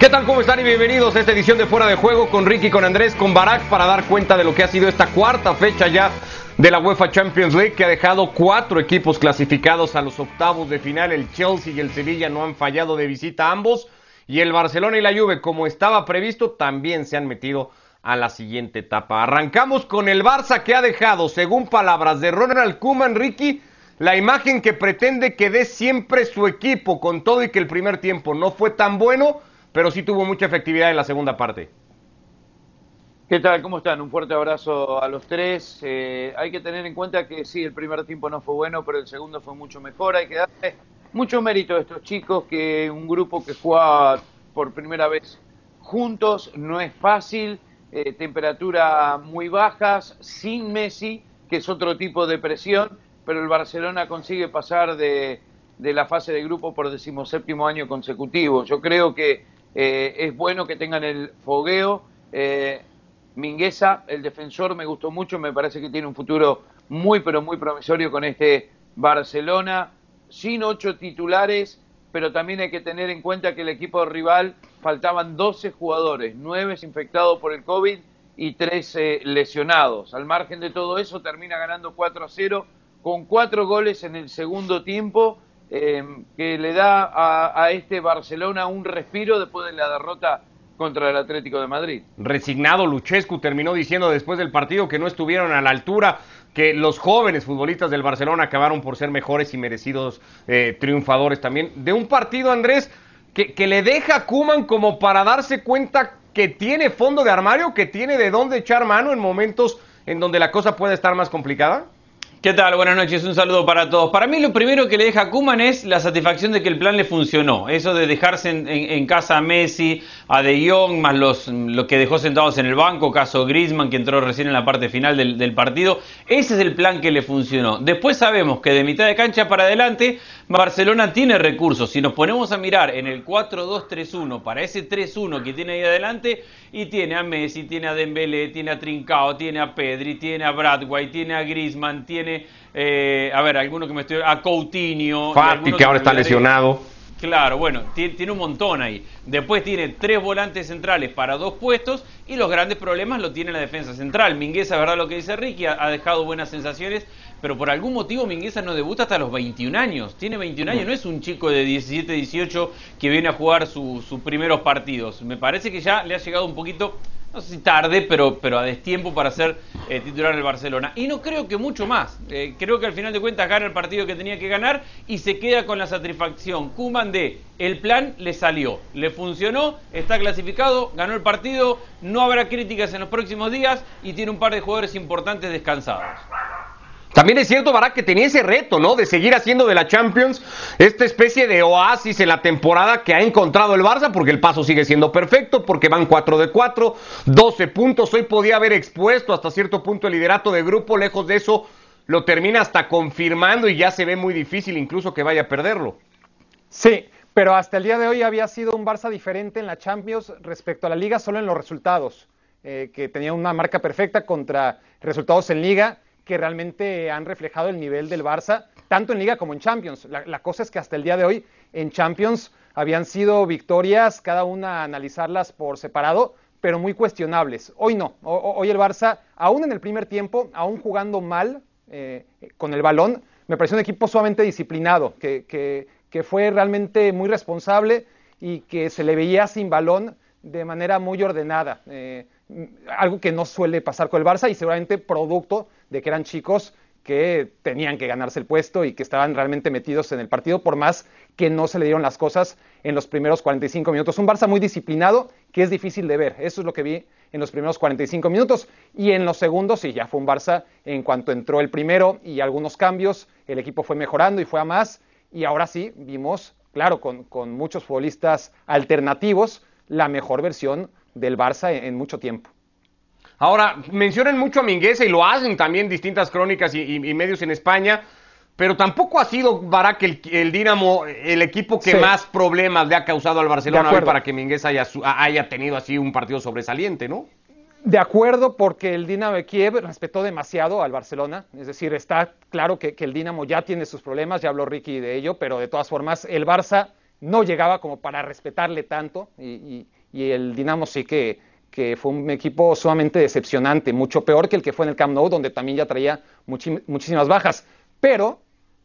¿Qué tal? ¿Cómo están? Y bienvenidos a esta edición de Fuera de Juego con Ricky, con Andrés, con Barak para dar cuenta de lo que ha sido esta cuarta fecha ya de la UEFA Champions League que ha dejado cuatro equipos clasificados a los octavos de final. El Chelsea y el Sevilla no han fallado de visita ambos y el Barcelona y la Juve, como estaba previsto, también se han metido a la siguiente etapa. Arrancamos con el Barça que ha dejado, según palabras de Ronald Koeman, Ricky, la imagen que pretende que dé siempre su equipo, con todo y que el primer tiempo no fue tan bueno pero sí tuvo mucha efectividad en la segunda parte. ¿Qué tal? ¿Cómo están? Un fuerte abrazo a los tres. Eh, hay que tener en cuenta que sí, el primer tiempo no fue bueno, pero el segundo fue mucho mejor. Hay que darle mucho mérito a estos chicos, que un grupo que juega por primera vez juntos no es fácil. Eh, temperatura muy bajas, sin Messi, que es otro tipo de presión, pero el Barcelona consigue pasar de, de la fase de grupo por decimoséptimo año consecutivo. Yo creo que eh, es bueno que tengan el fogueo. Eh, Mingueza, el defensor, me gustó mucho, me parece que tiene un futuro muy, pero muy promisorio con este Barcelona, sin ocho titulares, pero también hay que tener en cuenta que el equipo rival faltaban 12 jugadores, 9 infectados por el COVID y 13 lesionados. Al margen de todo eso, termina ganando 4 a 0 con cuatro goles en el segundo tiempo Em, que le da a, este Barcelona un respiro después de la derrota contra el Atlético de Madrid. Resignado Luchescu terminó diciendo después del partido que no estuvieron a la altura, que los jóvenes futbolistas del Barcelona acabaron por ser mejores y merecidos eh, triunfadores también. De un partido, Andrés, que, que le deja a Kuman como para darse cuenta que tiene fondo de armario, que tiene de dónde echar mano en momentos en donde la cosa puede estar más complicada. ¿Qué tal? Buenas noches, un saludo para todos. Para mí lo primero que le deja a Kuman es la satisfacción de que el plan le funcionó. Eso de dejarse en, casa a Messi, a De Jong, más los, que dejó sentados en el banco, caso Griezmann, que entró recién en la parte final del, del partido. Ese es el plan que le funcionó. Después sabemos que de mitad de cancha para adelante Barcelona tiene recursos. Si nos ponemos a mirar en el 4-2-3-1, para ese 3-1 que tiene ahí adelante, y tiene a Messi, tiene a Dembélé, tiene a Trincao, tiene a Pedri, tiene a Bradway, tiene a Griezmann, tiene, eh, a ver, alguno que me estoy... a Coutinho... Fati, que ahora está lesionado. Claro, bueno, tiene, un montón ahí. Después tiene tres volantes centrales para dos puestos y los grandes problemas lo tiene la defensa central. Mingueza, verdad lo que dice Ricky, ha, dejado buenas sensaciones, pero por algún motivo Mingueza no debuta hasta los 21 años. Tiene 21 años, no es un chico de 17, 18 que viene a jugar sus primeros partidos. Me parece que ya le ha llegado un poquito no sé si tarde, pero, pero a destiempo para ser eh, titular del Barcelona. Y no creo que mucho más. Eh, creo que al final de cuentas gana el partido que tenía que ganar y se queda con la satisfacción. Kuman de el plan le salió, le funcionó, está clasificado, ganó el partido, no habrá críticas en los próximos días y tiene un par de jugadores importantes descansados. También es cierto, Barak, que tenía ese reto, ¿no? De seguir haciendo de la Champions esta especie de oasis en la temporada que ha encontrado el Barça, porque el paso sigue siendo perfecto, porque van 4 de 4, 12 puntos. Hoy podía haber expuesto hasta cierto punto el liderato de grupo, lejos de eso lo termina hasta confirmando y ya se ve muy difícil incluso que vaya a perderlo. Sí, pero hasta el día de hoy había sido un Barça diferente en la Champions respecto a la liga solo en los resultados, eh, que tenía una marca perfecta contra resultados en liga que realmente han reflejado el nivel del Barça, tanto en Liga como en Champions. La, cosa es que hasta el día de hoy en Champions habían sido victorias, cada una analizarlas por separado, pero muy cuestionables. Hoy no, hoy el Barça, aún en el primer tiempo, aún jugando mal eh, con el balón, me pareció un equipo sumamente disciplinado, que, que, fue realmente muy responsable y que se le veía sin balón de manera muy ordenada. Eh, algo que no suele pasar con el Barça y seguramente producto de que eran chicos que tenían que ganarse el puesto y que estaban realmente metidos en el partido, por más que no se le dieron las cosas en los primeros 45 minutos. Un Barça muy disciplinado que es difícil de ver. Eso es lo que vi en los primeros 45 minutos. Y en los segundos, sí, ya fue un Barça en cuanto entró el primero y algunos cambios, el equipo fue mejorando y fue a más. Y ahora sí, vimos, claro, con, con muchos futbolistas alternativos, la mejor versión del Barça en mucho tiempo. Ahora, mencionan mucho a Mingueza y lo hacen también distintas crónicas y, medios en España, pero tampoco ha sido Barak el, el Dinamo el equipo que más problemas le ha causado al Barcelona para que Mingueza haya, haya tenido así un partido sobresaliente, ¿no? De acuerdo, porque el Dinamo de Kiev respetó demasiado al Barcelona. Es decir, está claro que, que, el Dinamo ya tiene sus problemas, ya habló Ricky de ello, pero de todas formas, el Barça no llegaba como para respetarle tanto y, el Dinamo sí que, fue un equipo sumamente decepcionante, mucho peor que el que fue en el Camp Nou, donde también ya traía muchísimas bajas. Pero,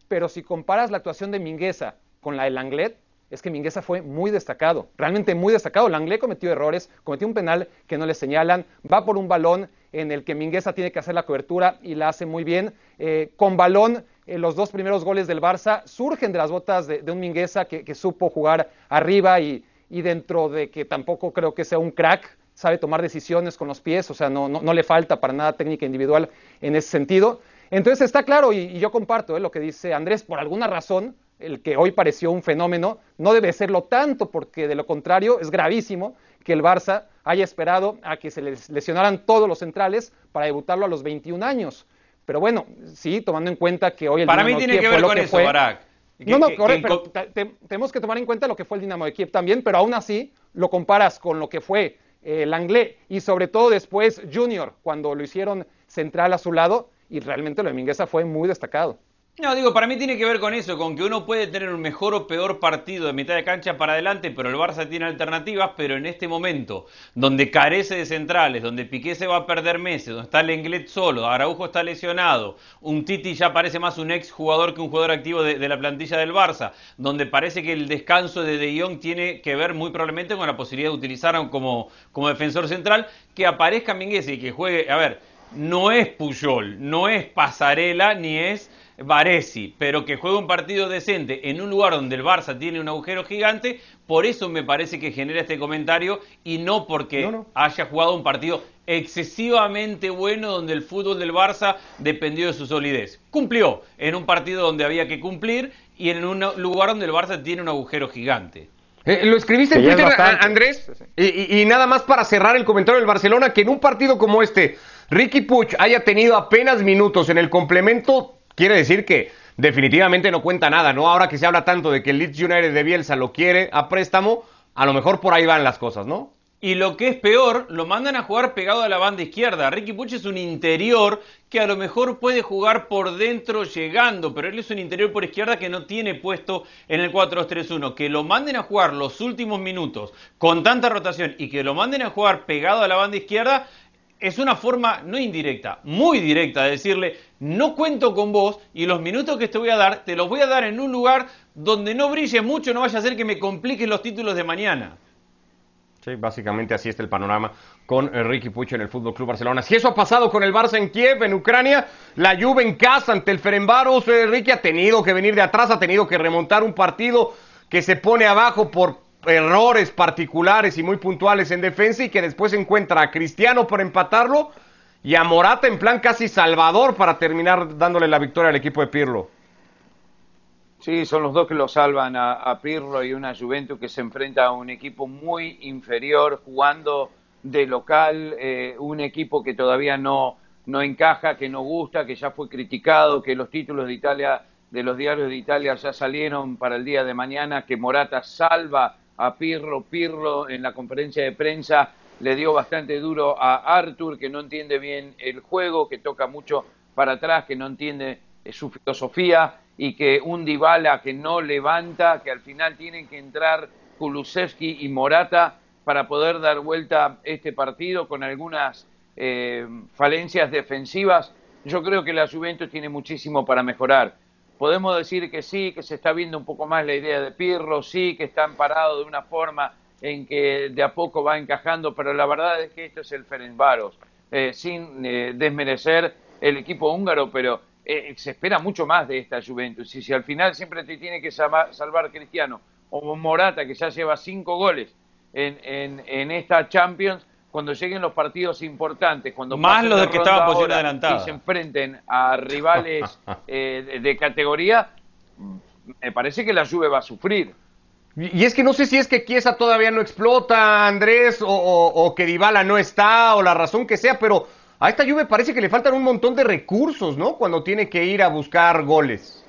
pero si comparas la actuación de Mingueza con la del Anglet, es que Mingueza fue muy destacado, realmente muy destacado. Langley cometió errores, cometió un penal que no le señalan, va por un balón en el que Mingueza tiene que hacer la cobertura y la hace muy bien. Eh, con balón, eh, los dos primeros goles del Barça surgen de las botas de, un Mingueza que, supo jugar arriba y, dentro de que tampoco creo que sea un crack, sabe tomar decisiones con los pies, o sea, no, no, le falta para nada técnica individual en ese sentido. Entonces está claro, y, yo comparto eh, lo que dice Andrés, por alguna razón el que hoy pareció un fenómeno, no debe serlo tanto, porque de lo contrario es gravísimo que el Barça haya esperado a que se les lesionaran todos los centrales para debutarlo a los 21 años. Pero bueno, sí, tomando en cuenta que hoy el Para mí tiene que ver con eso, Barak. No, no, correcto, tenemos que tomar en cuenta lo que fue el Dinamo de Kiev también, pero aún así lo comparas con lo que fue eh, el Anglé y sobre todo después Junior, cuando lo hicieron central a su lado, y realmente lo de Mingueza fue muy destacado. No, digo, para mí tiene que ver con eso, con que uno puede tener un mejor o peor partido de mitad de cancha para adelante, pero el Barça tiene alternativas, pero en este momento, donde carece de centrales, donde Piqué se va a perder meses, donde está Lenglet solo, Araujo está lesionado, un Titi ya parece más un ex jugador que un jugador activo de, la plantilla del Barça, donde parece que el descanso de De Jong tiene que ver muy probablemente con la posibilidad de utilizar como, como defensor central, que aparezca Minguez y que juegue, a ver, no es Puyol, no es Pasarela, ni es Varesi, pero que juegue un partido decente en un lugar donde el Barça tiene un agujero gigante, por eso me parece que genera este comentario y no porque haya jugado un partido excesivamente bueno donde el fútbol del Barça dependió de su solidez. Cumplió en un partido donde había que cumplir y en un lugar donde el Barça tiene un agujero gigante. Eh, lo escribiste en Twitter, Andrés, y, y, nada más para cerrar el comentario del Barcelona, que en un partido como este, Ricky Puch haya tenido apenas minutos en el complemento, quiere decir que definitivamente no cuenta nada, ¿no? Ahora que se habla tanto de que el Leeds United de Bielsa lo quiere a préstamo, a lo mejor por ahí van las cosas, ¿no? Y lo que es peor, lo mandan a jugar pegado a la banda izquierda. Ricky Puch es un interior que a lo mejor puede jugar por dentro llegando, pero él es un interior por izquierda que no tiene puesto en el 4-2-3-1. Que lo manden a jugar los últimos minutos con tanta rotación y que lo manden a jugar pegado a la banda izquierda es una forma no indirecta, muy directa de decirle, no cuento con vos y los minutos que te voy a dar, te los voy a dar en un lugar donde no brille mucho, no vaya a ser que me compliquen los títulos de mañana. Sí, básicamente así está el panorama con Ricky Pucho en el Fútbol Club Barcelona. Si eso ha pasado con el Barça en Kiev, en Ucrania, la Juve en casa ante el Ferenbaros, eh, Ricky ha tenido que venir de atrás, ha tenido que remontar un partido que se pone abajo por errores particulares y muy puntuales en defensa y que después encuentra a Cristiano por empatarlo y a Morata en plan casi salvador para terminar dándole la victoria al equipo de Pirlo. Sí, son los dos que lo salvan a, Pirlo y una Juventus que se enfrenta a un equipo muy inferior jugando de local, eh, un equipo que todavía no, no encaja, que no gusta, que ya fue criticado, que los títulos de Italia, de los diarios de Italia ya salieron para el día de mañana, que Morata salva a Pirlo. Pirlo en la conferencia de prensa le dio bastante duro a Arthur, que no entiende bien el juego, que toca mucho para atrás, que no entiende eh, su filosofía y que un Dybala que no levanta, que al final tienen que entrar Kulusevski y Morata para poder dar vuelta este partido con algunas eh, falencias defensivas. Yo creo que la Juventus tiene muchísimo para mejorar podemos decir que sí, que se está viendo un poco más la idea de Pirlo, sí, que están parados de una forma en que de a poco va encajando, pero la verdad es que esto es el Ferencváros, eh, sin eh, desmerecer el equipo húngaro, pero eh, se espera mucho más de esta Juventus. Y si al final siempre te tiene que salvar, Cristiano o Morata, que ya lleva cinco goles en, en, en esta Champions, cuando lleguen los partidos importantes, cuando más los de que estaba posición adelantada y se enfrenten a rivales eh, de, categoría, me parece que la Juve va a sufrir. Y es que no sé si es que Chiesa todavía no explota, Andrés, o, o, que Dybala no está, o la razón que sea, pero a esta Juve parece que le faltan un montón de recursos, ¿no? Cuando tiene que ir a buscar goles.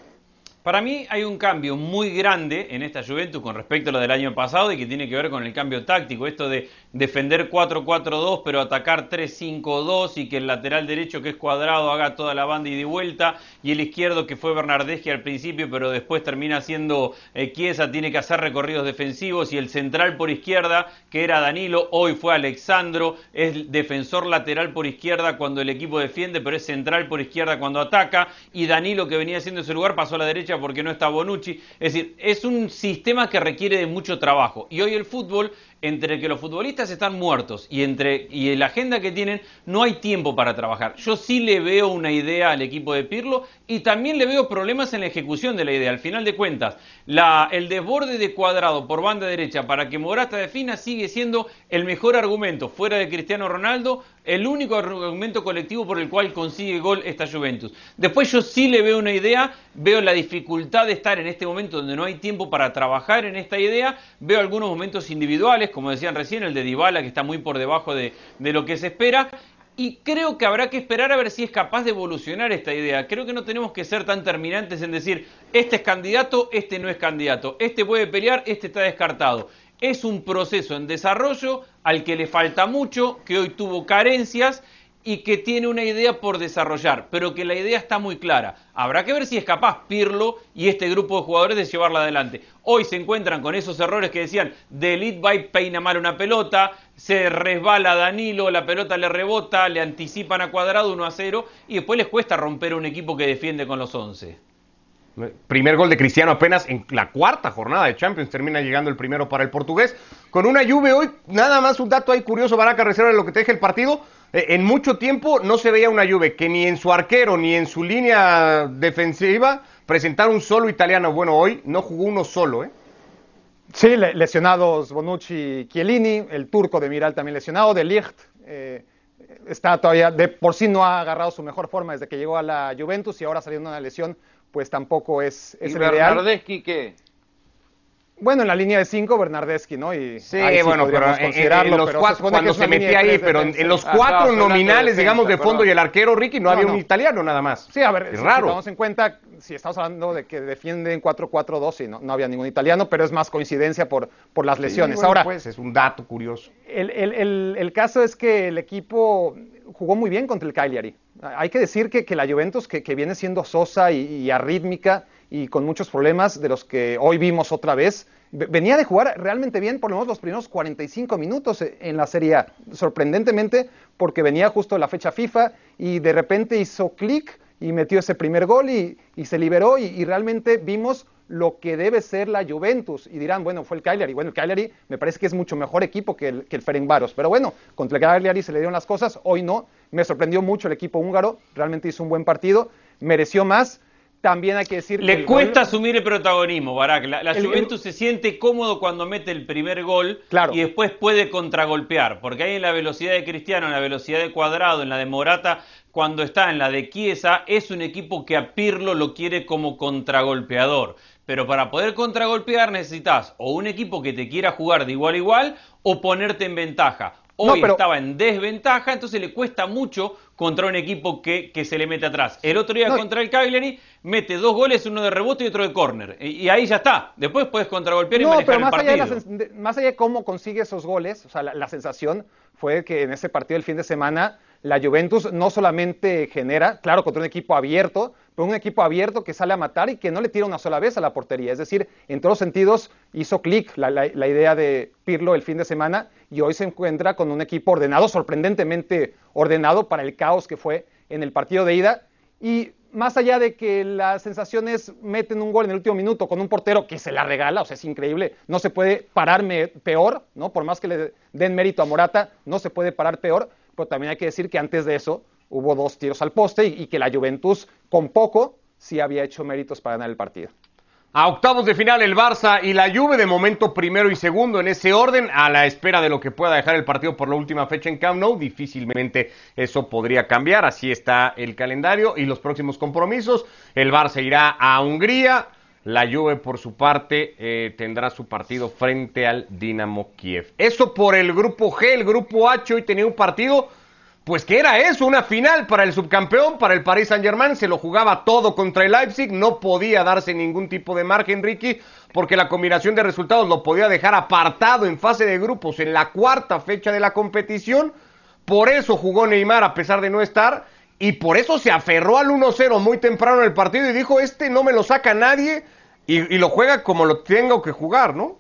Para mí hay un cambio muy grande en esta Juventus con respecto a lo del año pasado y que tiene que ver con el cambio táctico, esto de defender 4-4-2 pero atacar 3-5-2 y que el lateral derecho que es cuadrado haga toda la banda y de vuelta y el izquierdo que fue Bernardeschi al principio pero después termina siendo eh, tiene que hacer recorridos defensivos y el central por izquierda que era Danilo, hoy fue Alexandro, es defensor lateral por izquierda cuando el equipo defiende pero es central por izquierda cuando ataca y Danilo que venía haciendo ese lugar pasó a la derecha porque no está Bonucci. Es decir, es un sistema que requiere de mucho trabajo. Y hoy el fútbol entre que los futbolistas están muertos y entre y la agenda que tienen no hay tiempo para trabajar. Yo sí le veo una idea al equipo de Pirlo y también le veo problemas en la ejecución de la idea. Al final de cuentas, el desborde de cuadrado por banda derecha para que Morata defina sigue siendo el mejor argumento fuera de Cristiano Ronaldo, el único argumento colectivo por el cual consigue gol esta Juventus. Después yo sí le veo una idea, veo la dificultad de estar en este momento donde no hay tiempo para trabajar en esta idea, veo algunos momentos individuales como decían recién, el de Dybala, que está muy por debajo de, de lo que se espera. Y creo que habrá que esperar a ver si es capaz de evolucionar esta idea. Creo que no tenemos que ser tan terminantes en decir, este es candidato, este no es candidato, este puede pelear, este está descartado. Es un proceso en desarrollo al que le falta mucho, que hoy tuvo carencias y que tiene una idea por desarrollar, pero que la idea está muy clara. Habrá que ver si es capaz Pirlo y este grupo de jugadores de llevarla adelante. Hoy se encuentran con esos errores que decían, de Elite peina mal una pelota, se resbala Danilo, la pelota le rebota, le anticipan a cuadrado 1 a 0 y después les cuesta romper un equipo que defiende con los 11. Primer gol de Cristiano apenas en la cuarta jornada de Champions. Termina llegando el primero para el portugués. Con una lluvia hoy, nada más un dato ahí curioso, Baraca, reserva de lo que te deja el partido. Eh, en mucho tiempo no se veía una Juve que ni en su arquero ni en su línea defensiva presentara un solo italiano. Bueno, hoy no jugó uno solo, ¿eh? Sí, lesionados Bonucci y Chiellini, el turco de Miral también lesionado, de Ligt eh, está todavía, de por sí no ha agarrado su mejor forma desde que llegó a la Juventus y ahora saliendo una lesión, pues tampoco es, es ¿Y el ideal. qué? Bueno, en la línea de cinco, Bernardeschi, ¿no? Y sí, bueno, pero en, los cuatro, cuando se, metía ahí, pero en, los cuatro nominales, digamos, de fondo y el arquero Ricky, no, había un italiano nada más. Sí, a ver, es raro. Si en cuenta, si estamos hablando de que defienden 4-4-2, y no, no había ningún italiano, pero es más coincidencia por, por las lesiones. Ahora, pues es un dato curioso. El, el, el, caso es que el equipo jugó muy bien contra el Cagliari. Hay que decir que, que la Juventus, que, que, viene siendo sosa y, y arrítmica, y con muchos problemas de los que hoy vimos otra vez. Venía de jugar realmente bien por lo menos los primeros 45 minutos en la Serie A, sorprendentemente porque venía justo la fecha FIFA y de repente hizo clic y metió ese primer gol y, se liberó y, realmente vimos lo que debe ser la Juventus. Y dirán, bueno, fue el Cagliari. Bueno, el Cagliari me parece que es mucho mejor equipo que el, que el Ferencváros. Pero bueno, contra el Cagliari se le dieron las cosas, hoy no. Me sorprendió mucho el equipo húngaro, realmente hizo un buen partido, mereció más también hay que decir Le cuesta asumir el protagonismo, Barak. La, Juventus se siente cómodo cuando mete el primer gol y después puede contragolpear, porque hay en la velocidad de Cristiano, en la velocidad de Cuadrado, en la de Morata, cuando está en la de Chiesa, es un equipo que a Pirlo lo quiere como contragolpeador. Pero para poder contragolpear necesitas o un equipo que te quiera jugar de igual a igual o ponerte en ventaja. Hoy estaba en desventaja, entonces le cuesta mucho contra un equipo que, que se le mete atrás. El otro día contra el Cagliari mete dos goles, uno de rebote y otro de córner. Y, ahí ya está. Después puedes contragolpear y no, manejar pero más el partido. Allá de más allá de cómo consigue esos goles, o sea, la, sensación fue que en ese partido del fin de semana la Juventus no solamente genera, claro, contra un equipo abierto, pero un equipo abierto que sale a matar y que no le tira una sola vez a la portería. Es decir, en todos los sentidos hizo clic la, la, idea de Pirlo el fin de semana y hoy se encuentra con un equipo ordenado, sorprendentemente ordenado para el caos que fue en el partido de ida. Y más allá de que las sensaciones meten un gol en el último minuto con un portero que se la regala, o sea, es increíble, no se puede pararme peor, ¿no? Por más que le den mérito a Morata, no se puede parar peor, pero también hay que decir que antes de eso hubo dos tiros al poste y, que la Juventus con poco sí había hecho méritos para ganar el partido. A octavos de final el Barça y la Juve de momento primero y segundo en ese orden a la espera de lo que pueda dejar el partido por la última fecha en Camp Nou. Difícilmente eso podría cambiar. Así está el calendario y los próximos compromisos. El Barça irá a Hungría. La Juve por su parte eh, tendrá su partido frente al Dinamo Kiev. Eso por el grupo G, el grupo H hoy tenía un partido pues que era eso, una final para el subcampeón, para el Paris Saint-Germain, se lo jugaba todo contra el Leipzig, no podía darse ningún tipo de margen, Ricky, porque la combinación de resultados lo podía dejar apartado en fase de grupos en la cuarta fecha de la competición, por eso jugó Neymar a pesar de no estar, y por eso se aferró al 1-0 muy temprano en el partido y dijo, este no me lo saca nadie, y, y lo juega como lo tengo que jugar, ¿no?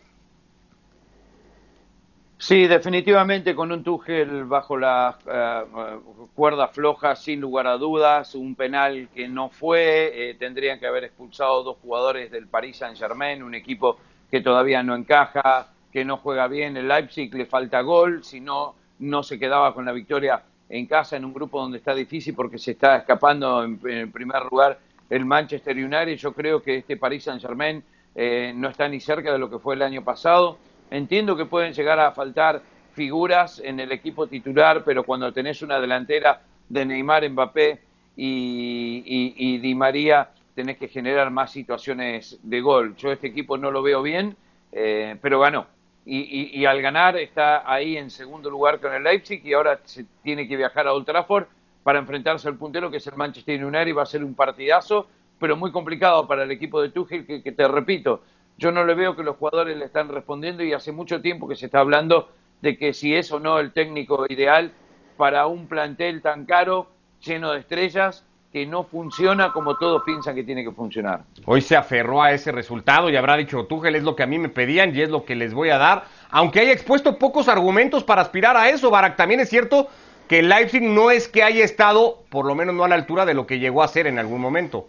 Sí, definitivamente con un Tuchel bajo la uh, cuerda floja, sin lugar a dudas, un penal que no fue, eh, tendrían que haber expulsado dos jugadores del Paris Saint-Germain, un equipo que todavía no encaja, que no juega bien, el Leipzig le falta gol, si no, no se quedaba con la victoria en casa en un grupo donde está difícil porque se está escapando en, primer lugar el Manchester United, yo creo que este Paris Saint-Germain eh, no está ni cerca de lo que fue el año pasado, Entiendo que pueden llegar a faltar figuras en el equipo titular, pero cuando tenés una delantera de Neymar, Mbappé y, Di María, tenés que generar más situaciones de gol. Yo este equipo no lo veo bien, eh, pero ganó. Y, y, al ganar está ahí en segundo lugar con el Leipzig y ahora se tiene que viajar a Old Trafford para enfrentarse al puntero que es el Manchester United y va a ser un partidazo, pero muy complicado para el equipo de Tuchel que, que te repito, yo no le veo que los jugadores le están respondiendo y hace mucho tiempo que se está hablando de que si es o no el técnico ideal para un plantel tan caro, lleno de estrellas, que no funciona como todos piensan que tiene que funcionar. Hoy se aferró a ese resultado y habrá dicho, Tuchel es lo que a mí me pedían y es lo que les voy a dar, aunque haya expuesto pocos argumentos para aspirar a eso, Barak, también es cierto que Leipzig no es que haya estado, por lo menos no a la altura de lo que llegó a ser en algún momento.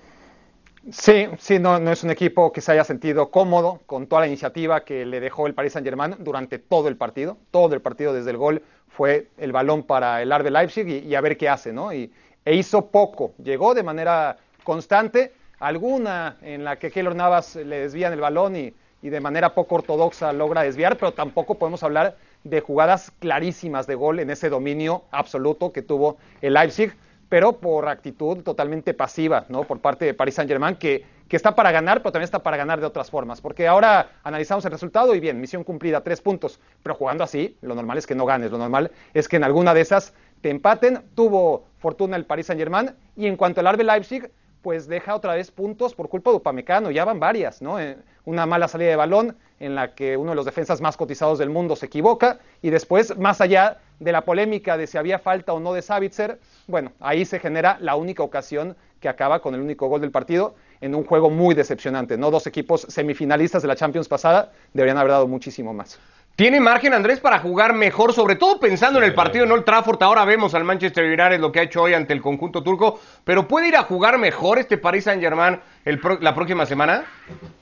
Sí, sí, no, no es un equipo que se haya sentido cómodo con toda la iniciativa que le dejó el Paris Saint-Germain durante todo el partido. Todo el partido desde el gol fue el balón para el Arbe Leipzig y, y, a ver qué hace, ¿no? Y, e hizo poco. Llegó de manera constante, alguna en la que Keylor Navas le desvían el balón y, y de manera poco ortodoxa logra desviar, pero tampoco podemos hablar de jugadas clarísimas de gol en ese dominio absoluto que tuvo el Leipzig pero por actitud totalmente pasiva, ¿no? Por parte de Paris Saint-Germain, que, que, está para ganar, pero también está para ganar de otras formas. Porque ahora analizamos el resultado y bien, misión cumplida, tres puntos, pero jugando así, lo normal es que no ganes, lo normal es que en alguna de esas te empaten. Tuvo fortuna el Paris Saint-Germain y en cuanto al Arbe Leipzig, pues deja otra vez puntos por culpa de Upamecano, ya van varias, ¿no? Eh, una mala salida de balón en la que uno de los defensas más cotizados del mundo se equivoca y después, más allá de la polémica de si había falta o no de Savitzer, bueno, ahí se genera la única ocasión que acaba con el único gol del partido en un juego muy decepcionante, ¿no? Dos equipos semifinalistas de la Champions pasada deberían haber dado muchísimo más. ¿Tiene margen Andrés para jugar mejor, sobre todo pensando en el partido en Old Trafford? Ahora vemos al Manchester United lo que ha hecho hoy ante el conjunto turco, pero ¿puede ir a jugar mejor este Paris Saint-Germain la próxima semana?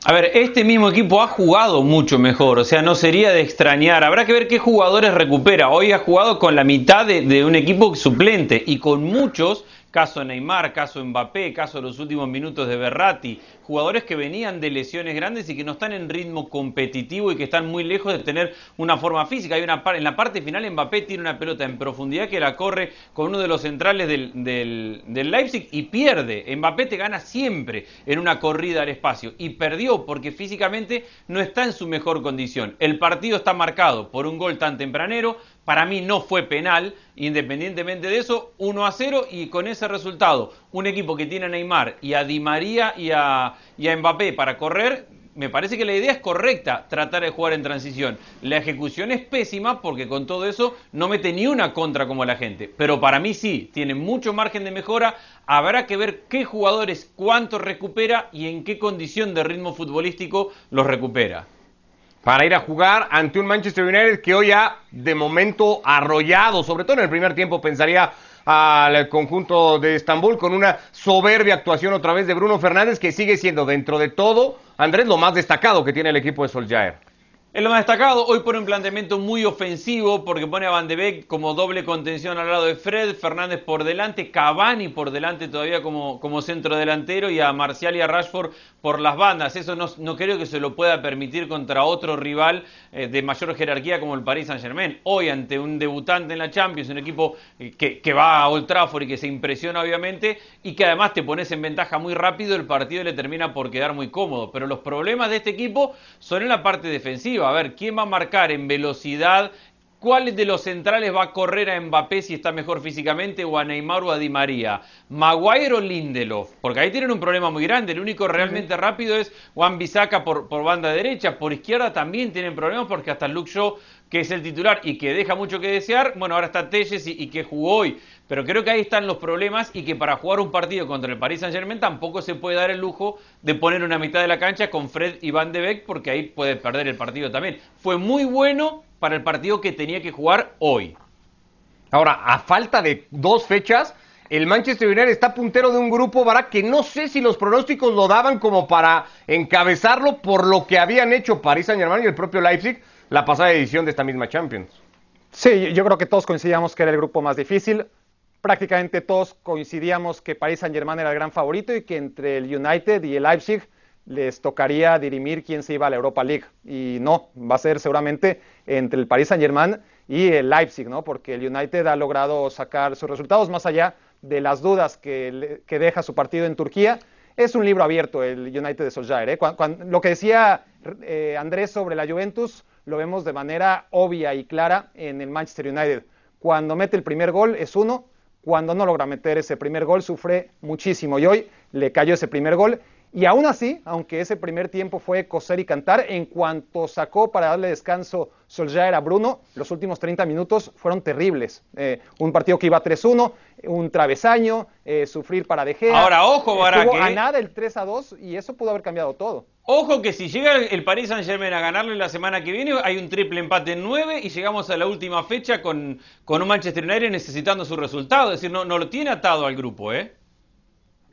A ver, este mismo equipo ha jugado mucho mejor, o sea, no sería de extrañar. Habrá que ver qué jugadores recupera. Hoy ha jugado con la mitad de, de un equipo suplente y con muchos caso Neymar, caso Mbappé, caso los últimos minutos de Berratti, jugadores que venían de lesiones grandes y que no están en ritmo competitivo y que están muy lejos de tener una forma física. Hay una en la parte final Mbappé tiene una pelota en profundidad que la corre con uno de los centrales del, del, del Leipzig y pierde. Mbappé te gana siempre en una corrida al espacio y perdió porque físicamente no está en su mejor condición. El partido está marcado por un gol tan tempranero, para mí no fue penal, independientemente de eso, 1 a 0 y con ese resultado, un equipo que tiene a Neymar y a Di María y a, Mbappé para correr, me parece que la idea es correcta, tratar de jugar en transición. La ejecución es pésima porque con todo eso no mete ni una contra como la gente. Pero para mí sí, tiene mucho margen de mejora. Habrá que ver qué jugadores, cuánto recupera y en qué condición de ritmo futbolístico los recupera para ir a jugar ante un Manchester United que hoy ha de momento arrollado, sobre todo en el primer tiempo pensaría al conjunto de Estambul con una soberbia actuación otra vez de Bruno Fernández que sigue siendo dentro de todo, Andrés, lo más destacado que tiene el equipo de Solskjaer. Es lo más destacado, hoy pone un planteamiento muy ofensivo porque pone a Van de Beek como doble contención al lado de Fred, Fernández por delante, Cavani por delante todavía como, como centro delantero y a Marcial y a Rashford por las bandas. Eso no, no creo que se lo pueda permitir contra otro rival eh, de mayor jerarquía como el Paris Saint Germain. Hoy ante un debutante en la Champions, un equipo que, que va a Old Trafford y que se impresiona obviamente y que además te pones en ventaja muy rápido, el partido le termina por quedar muy cómodo. Pero los problemas de este equipo son en la parte defensiva a ver quién va a marcar en velocidad ¿Cuál de los centrales va a correr a Mbappé si está mejor físicamente o a Neymar o a Di María? ¿Maguire o Lindelof? Porque ahí tienen un problema muy grande. El único realmente rápido es Juan Bisaca por, por banda derecha. Por izquierda también tienen problemas porque hasta Luke Shaw, que es el titular y que deja mucho que desear, bueno, ahora está Telles y, y que jugó hoy. Pero creo que ahí están los problemas y que para jugar un partido contra el Paris Saint Germain tampoco se puede dar el lujo de poner una mitad de la cancha con Fred y Van de Beek porque ahí puede perder el partido también. Fue muy bueno para el partido que tenía que jugar hoy. Ahora, a falta de dos fechas, el Manchester United está puntero de un grupo, Barak, que no sé si los pronósticos lo daban como para encabezarlo por lo que habían hecho Paris Saint-Germain y el propio Leipzig la pasada edición de esta misma Champions. Sí, yo creo que todos coincidíamos que era el grupo más difícil. Prácticamente todos coincidíamos que Paris Saint-Germain era el gran favorito y que entre el United y el Leipzig les tocaría dirimir quién se iba a la Europa League. Y no, va a ser seguramente entre el Paris Saint-Germain y el Leipzig, ¿no? Porque el United ha logrado sacar sus resultados más allá de las dudas que, que deja su partido en Turquía. Es un libro abierto el United de Solskjaer. ¿eh? lo que decía eh, Andrés sobre la Juventus lo vemos de manera obvia y clara en el Manchester United. Cuando mete el primer gol es uno, cuando no logra meter ese primer gol sufre muchísimo y hoy le cayó ese primer gol y aún así, aunque ese primer tiempo fue coser y cantar, en cuanto sacó para darle descanso Solskjaer a Bruno, los últimos 30 minutos fueron terribles. Eh, un partido que iba 3-1, un travesaño, eh, sufrir para De Ahora, ojo, Barak. a nada el 3-2 y eso pudo haber cambiado todo. Ojo que si llega el Paris Saint Germain a ganarle la semana que viene, hay un triple empate en 9 y llegamos a la última fecha con, con un Manchester United necesitando su resultado. Es decir, no, no lo tiene atado al grupo, ¿eh?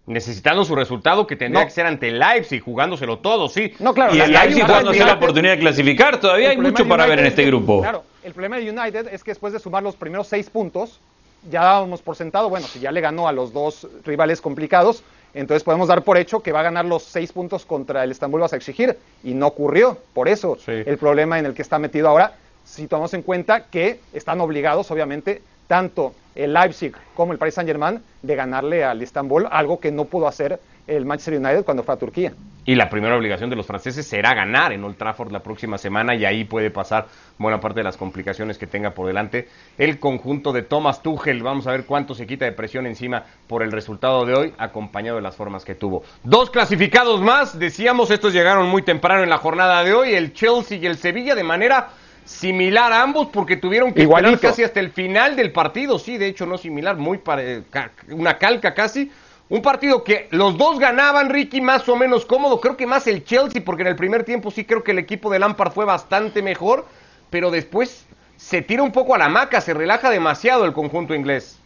Necesitando su resultado que tendría que ser ante Leipzig, jugándoselo todo, sí. No, claro. Y el Leipzig jugándose la oportunidad de clasificar, todavía hay mucho para ver en este grupo. Claro, el problema de United es que después de sumar los primeros seis puntos, ya dábamos por sentado, bueno, si ya le ganó a los dos rivales complicados, entonces podemos dar por hecho que va a ganar los seis puntos contra el Estambul vas a exigir, y no ocurrió. Por eso el problema en el que está metido ahora, si tomamos en cuenta que están obligados, obviamente, tanto el Leipzig como el Paris Saint-Germain de ganarle al Istanbul, algo que no pudo hacer el Manchester United cuando fue a Turquía. Y la primera obligación de los franceses será ganar en Old Trafford la próxima semana y ahí puede pasar buena parte de las complicaciones que tenga por delante el conjunto de Thomas Tuchel. Vamos a ver cuánto se quita de presión encima por el resultado de hoy, acompañado de las formas que tuvo. Dos clasificados más, decíamos, estos llegaron muy temprano en la jornada de hoy, el Chelsea y el Sevilla de manera similar a ambos porque tuvieron que Igualito. casi hasta el final del partido, sí, de hecho no similar, muy una calca casi. Un partido que los dos ganaban, Ricky, más o menos cómodo, creo que más el Chelsea, porque en el primer tiempo sí creo que el equipo de Lampard fue bastante mejor, pero después se tira un poco a la maca, se relaja demasiado el conjunto inglés.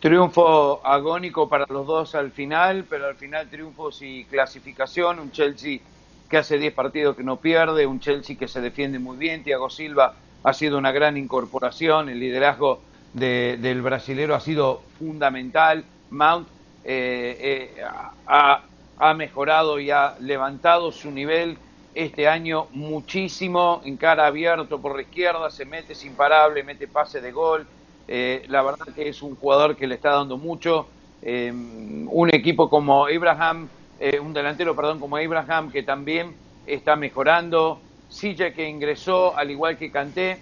Triunfo agónico para los dos al final, pero al final triunfos y clasificación, un Chelsea que hace 10 partidos que no pierde, un Chelsea que se defiende muy bien, Thiago Silva ha sido una gran incorporación, el liderazgo del brasilero ha sido fundamental, Mount eh, eh, ha, ha, mejorado y ha levantado su nivel este año muchísimo, en cara abierto por la izquierda, se mete es imparable, mete pase de gol, eh, la verdad que es un jugador que le está dando mucho, un equipo como Abraham eh, un delantero, perdón, como Abraham, que también está mejorando, Silla que ingresó, al igual que Canté,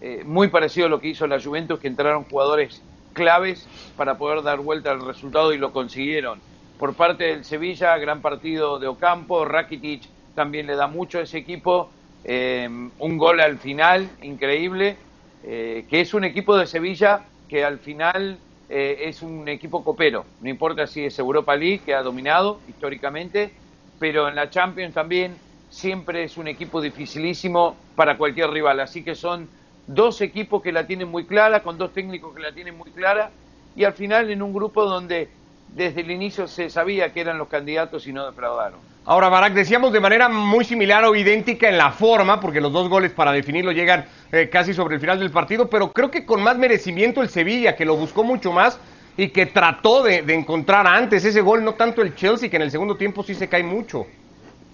eh, muy parecido a lo que hizo la Juventus, que entraron jugadores claves para poder dar vuelta al resultado y lo consiguieron. Por parte del Sevilla, gran partido de Ocampo, Rakitic también le da mucho a ese equipo, eh, un gol al final, increíble, que es un equipo de Sevilla que al final eh, es un equipo copero, no importa si es Europa League, que ha dominado históricamente, pero en la Champions también siempre es un equipo dificilísimo para cualquier rival. Así que son dos equipos que la tienen muy clara, con dos técnicos que la tienen muy clara, y al final en un grupo donde desde el inicio se sabía que eran los candidatos y no defraudaron. Ahora, Barak, decíamos de manera muy similar o idéntica en la forma, porque los dos goles para definirlo llegan eh, casi sobre el final del partido, pero creo que con más merecimiento el Sevilla, que lo buscó mucho más y que trató de, encontrar antes ese gol, no tanto el Chelsea, que en el segundo tiempo sí se cae mucho.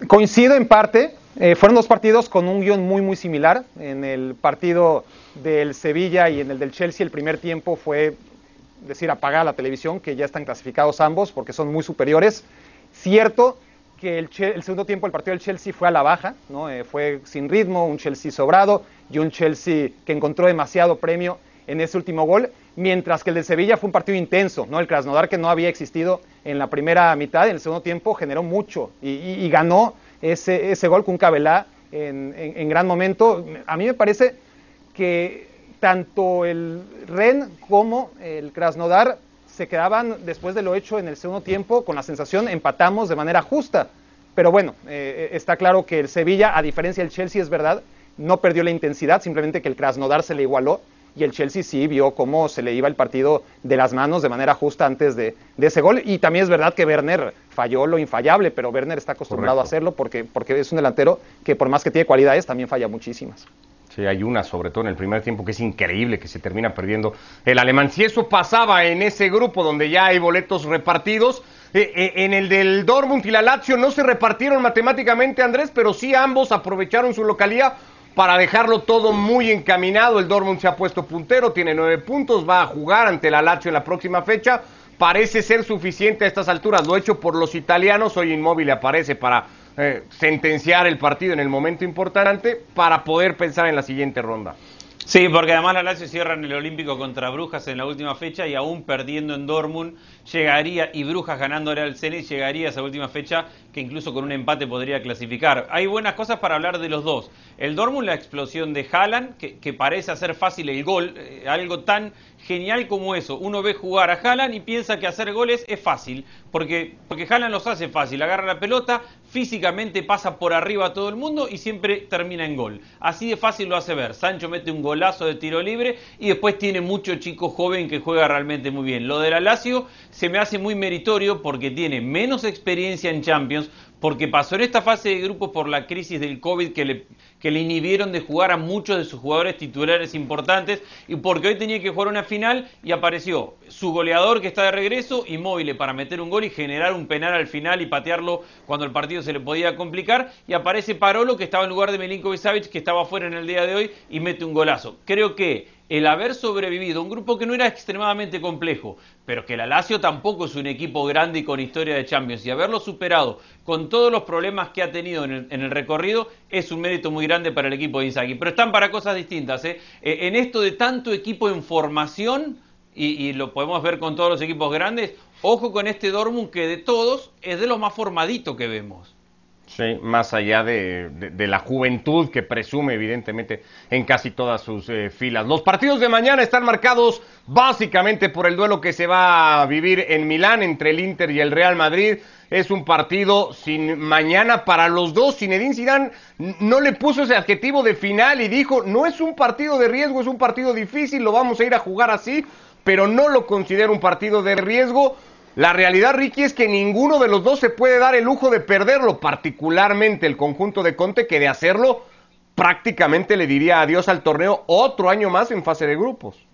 Coincido en parte, eh, fueron dos partidos con un guion muy, muy similar. En el partido del Sevilla y en el del Chelsea, el primer tiempo fue decir apagar la televisión, que ya están clasificados ambos porque son muy superiores. Cierto que el, segundo tiempo el partido del Chelsea fue a la baja, ¿no? Eh, fue sin ritmo, un Chelsea sobrado y un Chelsea que encontró demasiado premio en ese último gol, mientras que el de Sevilla fue un partido intenso, ¿no? El Krasnodar que no había existido en la primera mitad, en el segundo tiempo generó mucho y, ganó ese, ese, gol con Cabelá en, en, gran momento. A mí me parece que tanto el Ren como el Krasnodar se quedaban después de lo hecho en el segundo tiempo con la sensación empatamos de manera justa. Pero bueno, eh, está claro que el Sevilla, a diferencia del Chelsea, es verdad, no perdió la intensidad, simplemente que el Krasnodar se le igualó y el Chelsea sí vio cómo se le iba el partido de las manos de manera justa antes de, ese gol. Y también es verdad que Werner falló lo infallable, pero Werner está acostumbrado a hacerlo porque, porque es un delantero que por más que tiene cualidades, también falla muchísimas. Sí, hay una, sobre todo en el primer tiempo, que es increíble que se termina perdiendo el alemán. Si eso pasaba en ese grupo donde ya hay boletos repartidos, eh, eh, en el del Dortmund y la Lazio no se repartieron matemáticamente, Andrés, pero sí ambos aprovecharon su localidad para dejarlo todo muy encaminado. El Dortmund se ha puesto puntero, tiene nueve puntos, va a jugar ante la Lazio en la próxima fecha. Parece ser suficiente a estas alturas. Lo hecho por los italianos, hoy inmóvil aparece para eh, sentenciar el partido en el momento importante para poder pensar en la siguiente ronda. Sí, porque además la Lazio cierra en el Olímpico contra Brujas en la última fecha y aún perdiendo en Dortmund llegaría y Brujas ganándole al Zenit llegaría a esa última fecha que incluso con un empate podría clasificar. Hay buenas cosas para hablar de los dos. El Dortmund, la explosión de Haaland, que, parece hacer fácil el gol, eh, algo tan genial como eso. Uno ve jugar a Haaland y piensa que hacer goles es fácil, porque, porque Haaland los hace fácil. Agarra la pelota, físicamente pasa por arriba a todo el mundo y siempre termina en gol. Así de fácil lo hace ver. Sancho mete un golazo de tiro libre y después tiene mucho chico joven que juega realmente muy bien. Lo de la Lazio se me hace muy meritorio porque tiene menos experiencia en Champions, porque pasó en esta fase de grupos por la crisis del COVID que le, inhibieron de jugar a muchos de sus jugadores titulares importantes y porque hoy tenía que jugar una final y apareció su goleador que está de regreso, inmóvil para meter un gol y generar un penal al final y patearlo cuando el partido se le podía complicar y aparece Parolo que estaba en lugar de Milinkovic Savic que estaba fuera en el día de hoy y mete un golazo. Creo que el haber sobrevivido, un grupo que no era extremadamente complejo, pero que la Lazio tampoco es un equipo grande y con historia de Champions, y haberlo superado con todos los problemas que ha tenido en el, recorrido, es un mérito muy grande para el equipo de Inzaghi. Pero están para cosas distintas. ¿eh? Eh, en esto de tanto equipo en formación, y, lo podemos ver con todos los equipos grandes, ojo con este Dortmund que de todos es de los más formaditos que vemos. Sí, más allá de, la juventud que presume evidentemente en casi todas sus eh, filas. Los partidos de mañana están marcados básicamente por el duelo que se va a vivir en Milán entre el Inter y el Real Madrid. Es un partido sin mañana para los dos. Zinedine Zidane no le puso ese adjetivo de final y dijo, no es un partido de riesgo, es un partido difícil, lo vamos a ir a jugar así, pero no lo considero un partido de riesgo la realidad, Ricky, es que ninguno de los dos se puede dar el lujo de perderlo, particularmente el conjunto de Conte, que de hacerlo prácticamente le diría adiós al torneo otro año más en fase de grupos.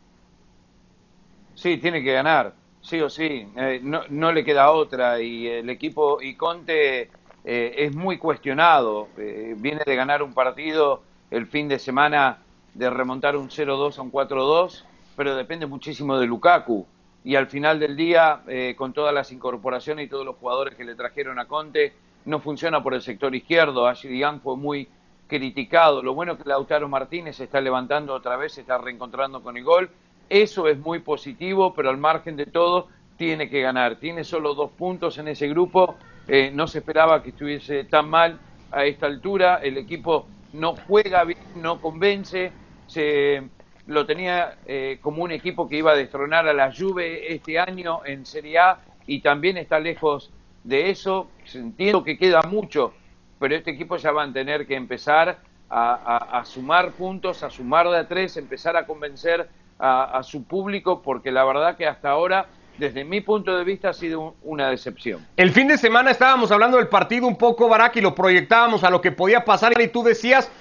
Sí, tiene que ganar, sí o sí, eh, no, le queda otra y el equipo y Conte eh, es muy cuestionado, eh, viene de ganar un partido el fin de semana de remontar un 0-2 a un 4-2, pero depende muchísimo de Lukaku y al final del día, eh, con todas las incorporaciones y todos los jugadores que le trajeron a Conte, no funciona por el sector izquierdo. Young fue muy criticado. Lo bueno es que Lautaro Martínez se está levantando otra vez, se está reencontrando con el gol. Eso es muy positivo, pero al margen de todo, tiene que ganar. Tiene solo dos puntos en ese grupo. Eh, no se esperaba que estuviese tan mal a esta altura. El equipo no juega bien, no convence. Se lo tenía eh, como un equipo que iba a destronar a la Juve este año en Serie A y también está lejos de eso. Entiendo que queda mucho, pero este equipo ya va a tener que empezar a, sumar puntos, a sumar de a tres, empezar a convencer a, su público, porque la verdad que hasta ahora desde mi punto de vista ha sido una decepción. El fin de semana estábamos hablando del partido un poco, Barak, y lo proyectábamos a lo que podía pasar y tú decías,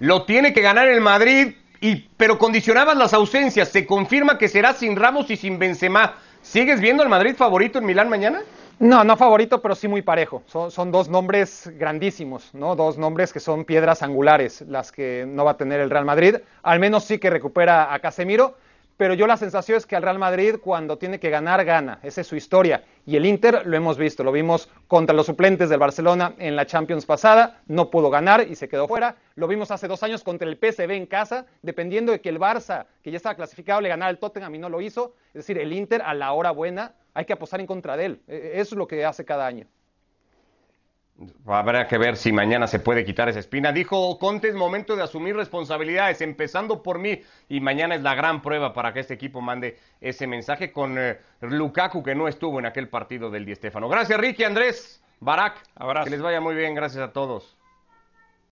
lo tiene que ganar el Madrid, y, pero condicionabas las ausencias. Se confirma que será sin Ramos y sin Benzema. ¿Sigues viendo al Madrid favorito en Milán mañana? No, no favorito, pero sí muy parejo. Son, dos nombres grandísimos, ¿no? Dos nombres que son piedras angulares, las que no va a tener el Real Madrid. Al menos sí que recupera a Casemiro, pero yo la sensación es que al Real Madrid cuando tiene que ganar, gana. Esa es su historia. Y el Inter lo hemos visto, lo vimos contra los suplentes del Barcelona en la Champions pasada, no pudo ganar y se quedó fuera. Lo vimos hace dos años contra el PSV en casa, dependiendo de que el Barça, que ya estaba clasificado, le ganara al Tottenham y no lo hizo. Es decir, el Inter a la hora buena hay que apostar en contra de él. E, e, eso es lo que hace cada año. Habrá que ver si mañana se puede quitar esa espina. Dijo Conte, es momento de asumir responsabilidades, empezando por mí. Y mañana es la gran prueba para que este equipo mande ese mensaje con eh, Lukaku, que no estuvo en aquel partido del Di Stéfano. Gracias, Ricky, Andrés, Barak. Abrazo. Que les vaya muy bien. Gracias a todos.